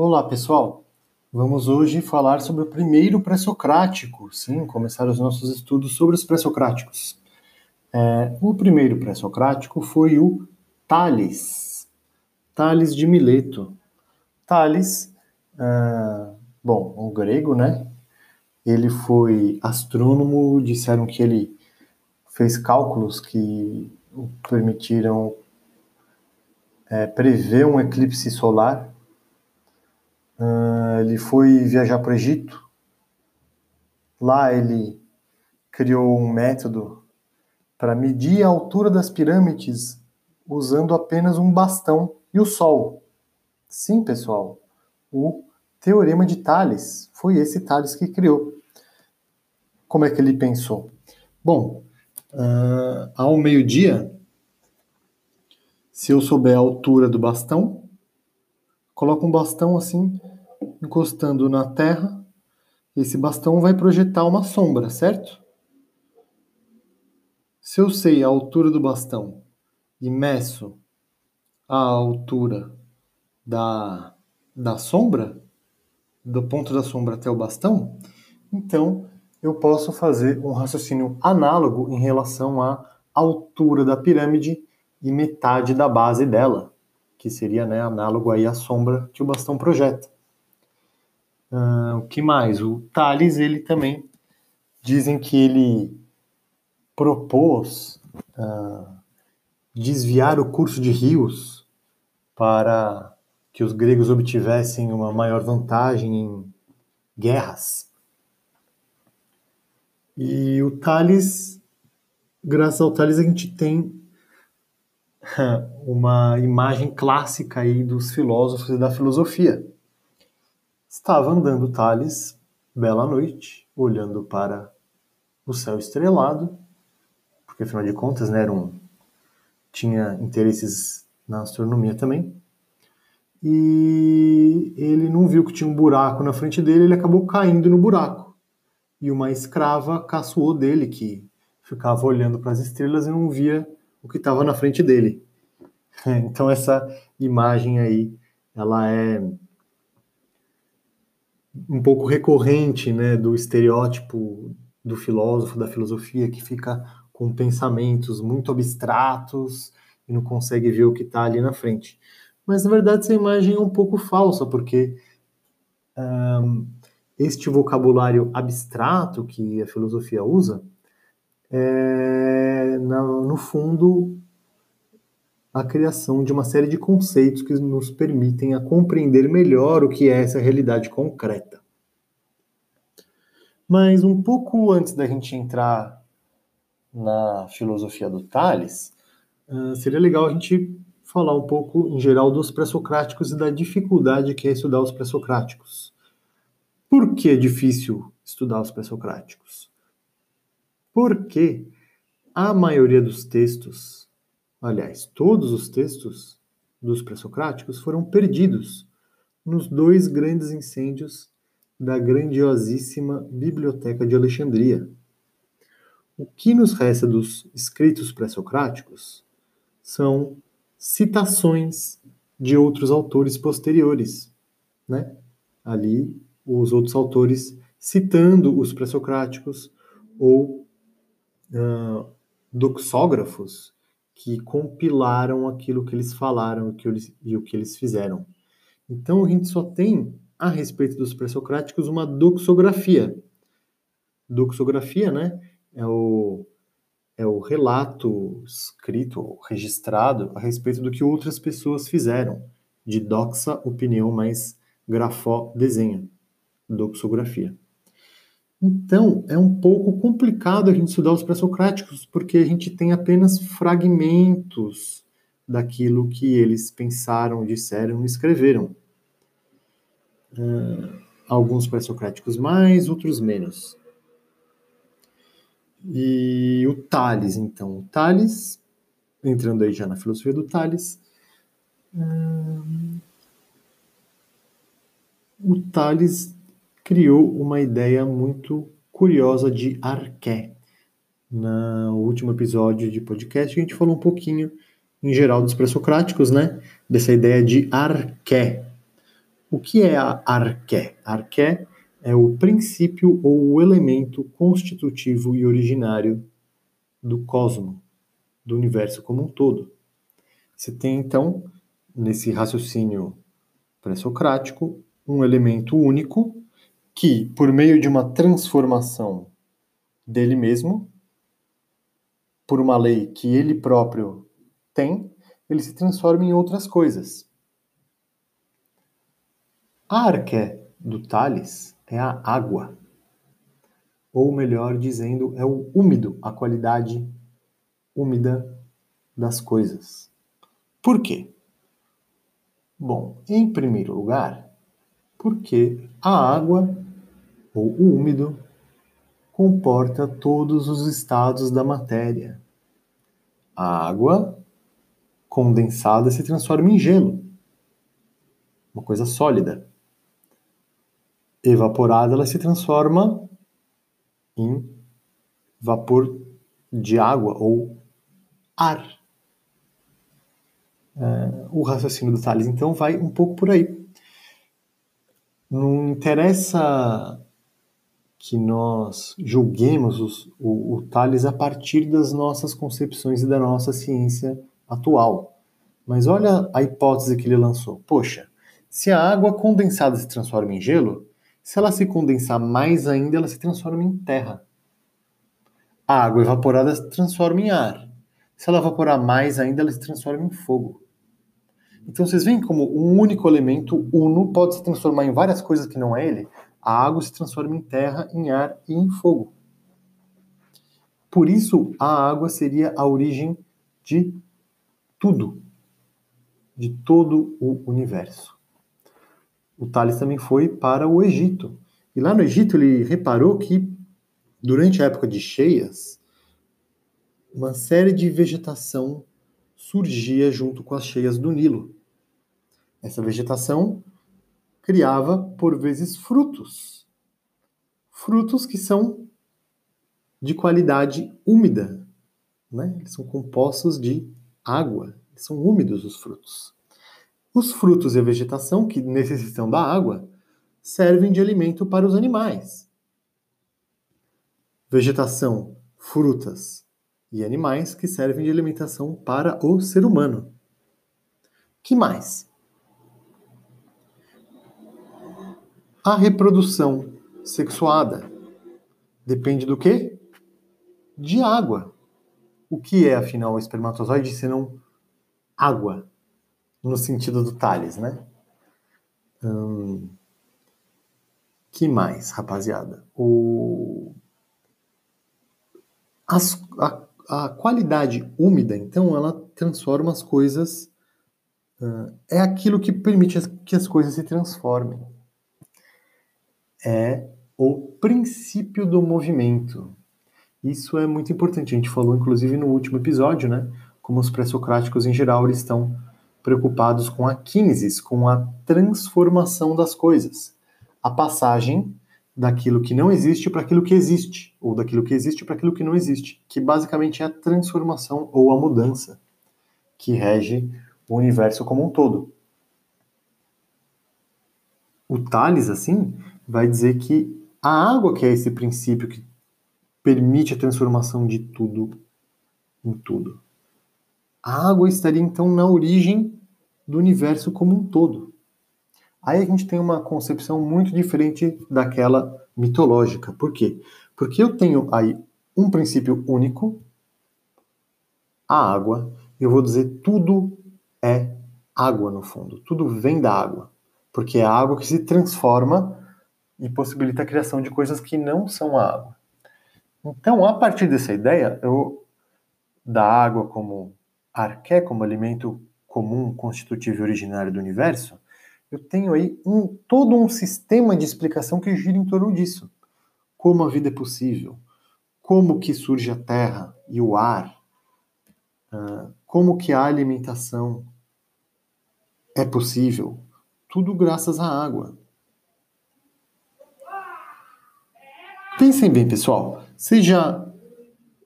Olá, pessoal. Vamos hoje falar sobre o primeiro pré-socrático. Sim, começar os nossos estudos sobre os pré-socráticos. É, o primeiro pré-socrático foi o Tales. Tales de Mileto. Tales, é, bom, o grego, né? Ele foi astrônomo, disseram que ele fez cálculos que o permitiram é, prever um eclipse solar Uh, ele foi viajar para o Egito. Lá ele criou um método para medir a altura das pirâmides usando apenas um bastão e o sol. Sim, pessoal, o teorema de Tales foi esse Tales que criou. Como é que ele pensou? Bom, uh, ao meio-dia, se eu souber a altura do bastão, coloco um bastão assim, encostando na terra. Esse bastão vai projetar uma sombra, certo? Se eu sei a altura do bastão e meço a altura da, da sombra, do ponto da sombra até o bastão, então eu posso fazer um raciocínio análogo em relação à altura da pirâmide e metade da base dela que seria né, análogo aí à sombra que o bastão projeta. Uh, o que mais? O Thales, ele também dizem que ele propôs uh, desviar o curso de rios para que os gregos obtivessem uma maior vantagem em guerras. E o Thales, graças ao Thales, a gente tem uma imagem clássica aí dos filósofos e da filosofia. Estava andando Tales, bela noite, olhando para o céu estrelado, porque afinal de contas, né, era um, tinha interesses na astronomia também. E ele não viu que tinha um buraco na frente dele, ele acabou caindo no buraco. E uma escrava caçoou dele, que ficava olhando para as estrelas e não via o que estava na frente dele. Então essa imagem aí, ela é um pouco recorrente, né, do estereótipo do filósofo, da filosofia que fica com pensamentos muito abstratos e não consegue ver o que está ali na frente. Mas na verdade essa imagem é um pouco falsa, porque um, este vocabulário abstrato que a filosofia usa é, no, no fundo, a criação de uma série de conceitos que nos permitem a compreender melhor o que é essa realidade concreta. Mas um pouco antes da gente entrar na filosofia do Tales, uh, seria legal a gente falar um pouco, em geral, dos pré-socráticos e da dificuldade que é estudar os pré-socráticos. Por que é difícil estudar os pré-socráticos? Porque a maioria dos textos, aliás, todos os textos dos pré-socráticos foram perdidos nos dois grandes incêndios da grandiosíssima Biblioteca de Alexandria. O que nos resta dos escritos pré-socráticos são citações de outros autores posteriores, né? Ali, os outros autores citando os pré-socráticos ou doxógrafos que compilaram aquilo que eles falaram que eles, e o que eles fizeram. Então a gente só tem a respeito dos pré-socráticos uma doxografia. Doxografia, né, é o, é o relato escrito, registrado a respeito do que outras pessoas fizeram. De doxa, opinião, mais grafó, desenho. Doxografia. Então, é um pouco complicado a gente estudar os pré-socráticos, porque a gente tem apenas fragmentos daquilo que eles pensaram, disseram e escreveram. Uh, alguns pré-socráticos mais, outros menos. E o Tales, então. O Tales, entrando aí já na filosofia do Tales, uh, o Tales criou uma ideia muito curiosa de arqué. No último episódio de podcast, a gente falou um pouquinho, em geral, dos pré-socráticos, né? Dessa ideia de arqué. O que é a arqué? Arqué é o princípio ou o elemento constitutivo e originário do cosmo, do universo como um todo. Você tem então, nesse raciocínio pré-socrático, um elemento único que, por meio de uma transformação dele mesmo, por uma lei que ele próprio tem, ele se transforma em outras coisas. A arqué do Tales é a água. Ou melhor dizendo, é o úmido, a qualidade úmida das coisas. Por quê? Bom, em primeiro lugar, porque a água, ou úmido, comporta todos os estados da matéria. A água condensada se transforma em gelo, uma coisa sólida evaporada, ela se transforma em vapor de água ou ar. É, o raciocínio do Thales, então, vai um pouco por aí. Não interessa que nós julguemos os, o, o Thales a partir das nossas concepções e da nossa ciência atual. Mas olha a hipótese que ele lançou. Poxa, se a água condensada se transforma em gelo, se ela se condensar mais ainda, ela se transforma em terra. A água evaporada se transforma em ar. Se ela evaporar mais ainda, ela se transforma em fogo. Então vocês veem como um único elemento uno pode se transformar em várias coisas que não é ele. A água se transforma em terra, em ar e em fogo. Por isso, a água seria a origem de tudo, de todo o universo o Tales também foi para o Egito. E lá no Egito ele reparou que durante a época de cheias, uma série de vegetação surgia junto com as cheias do Nilo. Essa vegetação criava, por vezes, frutos. Frutos que são de qualidade úmida. Né? Eles são compostos de água. são úmidos os frutos. Os frutos e a vegetação, que necessitam da água, servem de alimento para os animais. Vegetação, frutas e animais que servem de alimentação para o ser humano. Que mais? A reprodução sexuada depende do quê? De água. O que é, afinal, o espermatozoide senão água? no sentido do Thales, né? Hum, que mais, rapaziada? O, as, a, a, qualidade úmida, então, ela transforma as coisas. Uh, é aquilo que permite que as coisas se transformem. É o princípio do movimento. Isso é muito importante. A gente falou, inclusive, no último episódio, né? Como os pré-socráticos, em geral, eles estão preocupados com a kinesis, com a transformação das coisas, a passagem daquilo que não existe para aquilo que existe, ou daquilo que existe para aquilo que não existe, que basicamente é a transformação ou a mudança que rege o universo como um todo. O Tales, assim, vai dizer que a água que é esse princípio que permite a transformação de tudo em tudo. A água estaria então na origem do universo como um todo. Aí a gente tem uma concepção muito diferente daquela mitológica. Por quê? Porque eu tenho aí um princípio único, a água, eu vou dizer tudo é água no fundo, tudo vem da água, porque é a água que se transforma e possibilita a criação de coisas que não são água. Então, a partir dessa ideia, eu da água como arqué, como alimento comum, constitutivo e originário do universo, eu tenho aí um, todo um sistema de explicação que gira em torno disso. Como a vida é possível, como que surge a terra e o ar, uh, como que a alimentação é possível, tudo graças à água. Pensem bem, pessoal. Vocês já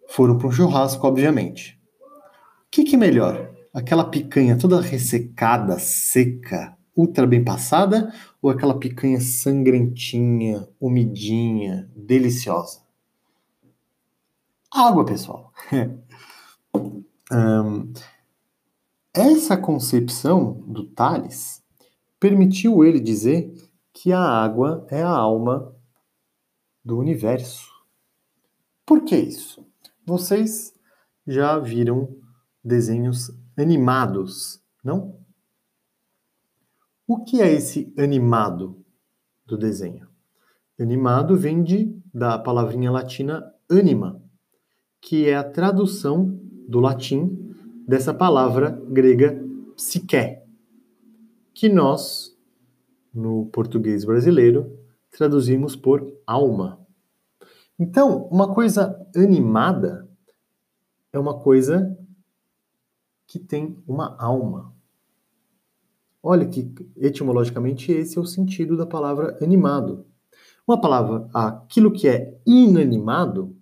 foram para um churrasco, obviamente. O que, que é melhor? aquela picanha toda ressecada, seca, ultra bem passada ou aquela picanha sangrentinha, umidinha, deliciosa? Água, pessoal. um, essa concepção do Tales permitiu ele dizer que a água é a alma do universo. Por que isso? Vocês já viram desenhos animados, não? O que é esse animado do desenho? Animado vem de, da palavrinha latina anima, que é a tradução do latim dessa palavra grega psique, que nós, no português brasileiro, traduzimos por alma. Então, uma coisa animada é uma coisa que tem uma alma. Olha que etimologicamente esse é o sentido da palavra animado. Uma palavra, aquilo que é inanimado,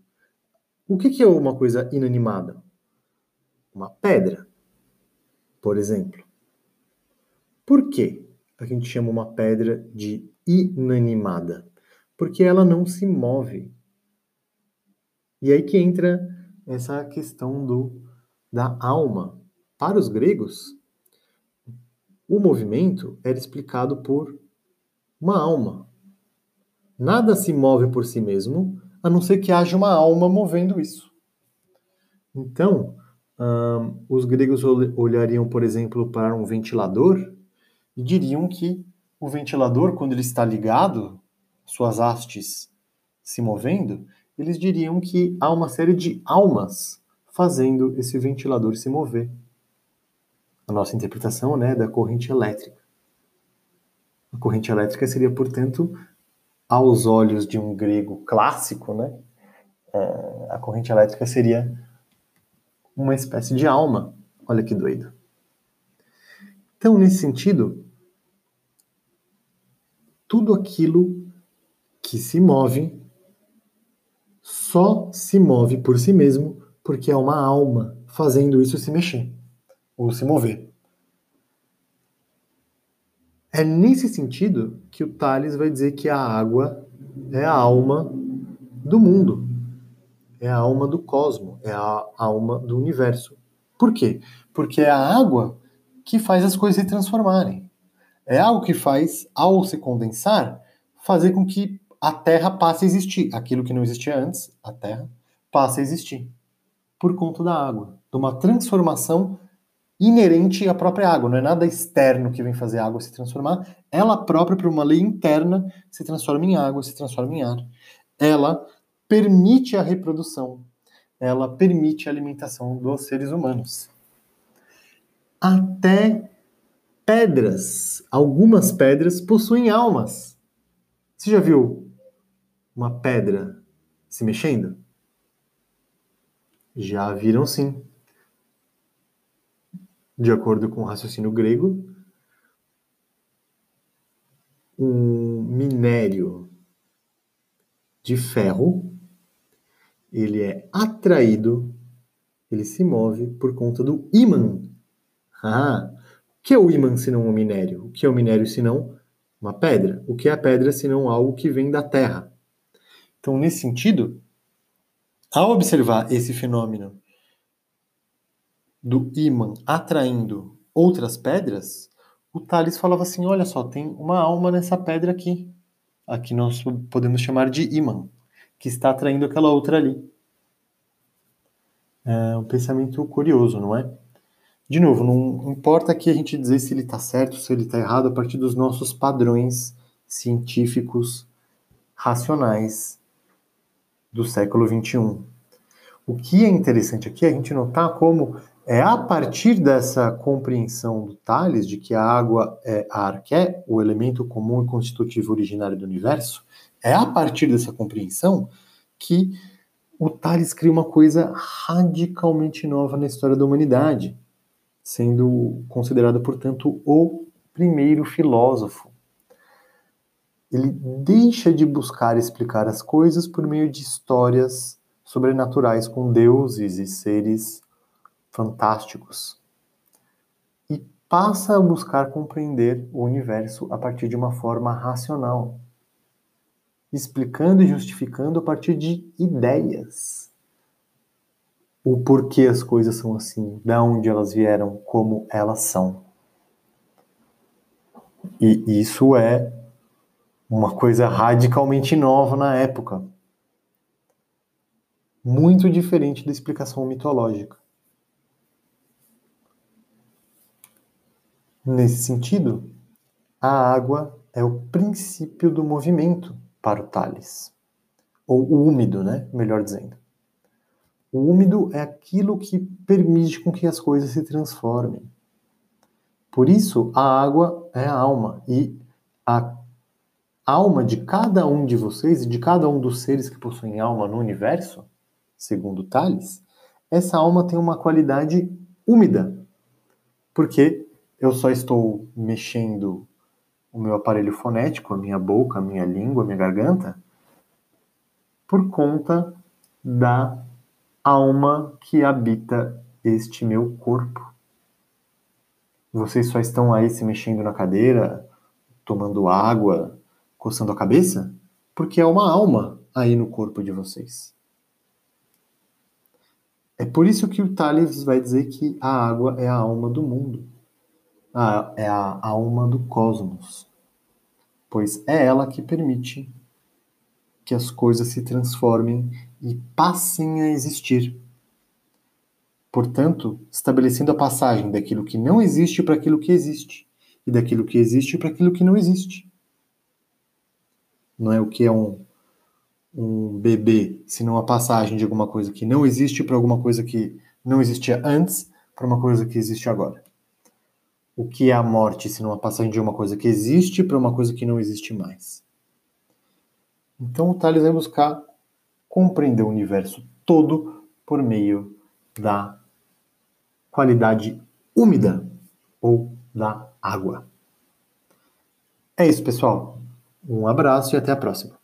o que é uma coisa inanimada? Uma pedra, por exemplo. Por que a gente chama uma pedra de inanimada? Porque ela não se move. E aí que entra essa questão do da alma. Para os gregos, o movimento era explicado por uma alma. Nada se move por si mesmo, a não ser que haja uma alma movendo isso. Então, os gregos olhariam, por exemplo, para um ventilador e diriam que o ventilador, quando ele está ligado, suas hastes se movendo, eles diriam que há uma série de almas fazendo esse ventilador se mover. A nossa interpretação né, da corrente elétrica. A corrente elétrica seria, portanto, aos olhos de um grego clássico, né, é, a corrente elétrica seria uma espécie de alma. Olha que doido. Então, nesse sentido, tudo aquilo que se move só se move por si mesmo porque é uma alma fazendo isso se mexer ou se mover. É nesse sentido que o Tales vai dizer que a água é a alma do mundo, é a alma do cosmo, é a alma do universo. Por quê? Porque é a água que faz as coisas se transformarem. É algo que faz, ao se condensar, fazer com que a Terra passe a existir. Aquilo que não existia antes, a Terra, passa a existir. Por conta da água. De uma transformação inerente à própria água. Não é nada externo que vem fazer a água se transformar. Ela própria, por uma lei interna, se transforma em água, se transforma em ar. Ela permite a reprodução. Ela permite a alimentação dos seres humanos. Até pedras, algumas pedras possuem almas. Você já viu uma pedra se mexendo? Já viram sim. De acordo com o raciocínio grego, um minério de ferro, ele é atraído, ele se move por conta do ímã. Ah, que é o ímã se não um minério? O que é o minério se não uma pedra? O que é a pedra se não algo que vem da terra? Então, nesse sentido, ao observar esse fenômeno do ímã atraindo outras pedras, o Thales falava assim: olha só, tem uma alma nessa pedra aqui. Aqui nós podemos chamar de ímã, que está atraindo aquela outra ali. É um pensamento curioso, não é? De novo, não importa aqui a gente dizer se ele está certo, se ele está errado, a partir dos nossos padrões científicos, racionais, do século XXI. O que é interessante aqui é a gente notar como é a partir dessa compreensão do Tales de que a água é a arqué, o elemento comum e constitutivo originário do universo, é a partir dessa compreensão que o Tales cria uma coisa radicalmente nova na história da humanidade, sendo considerado, portanto, o primeiro filósofo ele deixa de buscar explicar as coisas por meio de histórias sobrenaturais com deuses e seres fantásticos. E passa a buscar compreender o universo a partir de uma forma racional, explicando e justificando a partir de ideias. O porquê as coisas são assim, da onde elas vieram, como elas são. E isso é uma coisa radicalmente nova na época. Muito diferente da explicação mitológica. Nesse sentido, a água é o princípio do movimento para o Tales. Ou o úmido, né? Melhor dizendo. O úmido é aquilo que permite com que as coisas se transformem. Por isso, a água é a alma. E a alma de cada um de vocês, de cada um dos seres que possuem alma no universo, segundo Tales, essa alma tem uma qualidade úmida. Porque eu só estou mexendo o meu aparelho fonético, a minha boca, a minha língua, a minha garganta, por conta da alma que habita este meu corpo. Vocês só estão aí se mexendo na cadeira, tomando água, coçando a cabeça, porque é uma alma aí no corpo de vocês. É por isso que o Tales vai dizer que a água é a alma do mundo é a alma do cosmos, pois é ela que permite que as coisas se transformem e passem a existir. Portanto, estabelecendo a passagem daquilo que não existe para aquilo que existe, e daquilo que existe para aquilo que não existe. Não é o que é um, um bebê, senão a passagem de alguma coisa que não existe para alguma coisa que não existia antes para uma coisa que existe agora o que é a morte, se não a passagem de uma coisa que existe para uma coisa que não existe mais. Então o Tales vai buscar compreender o universo todo por meio da qualidade úmida ou da água. É isso, pessoal. Um abraço e até a próxima.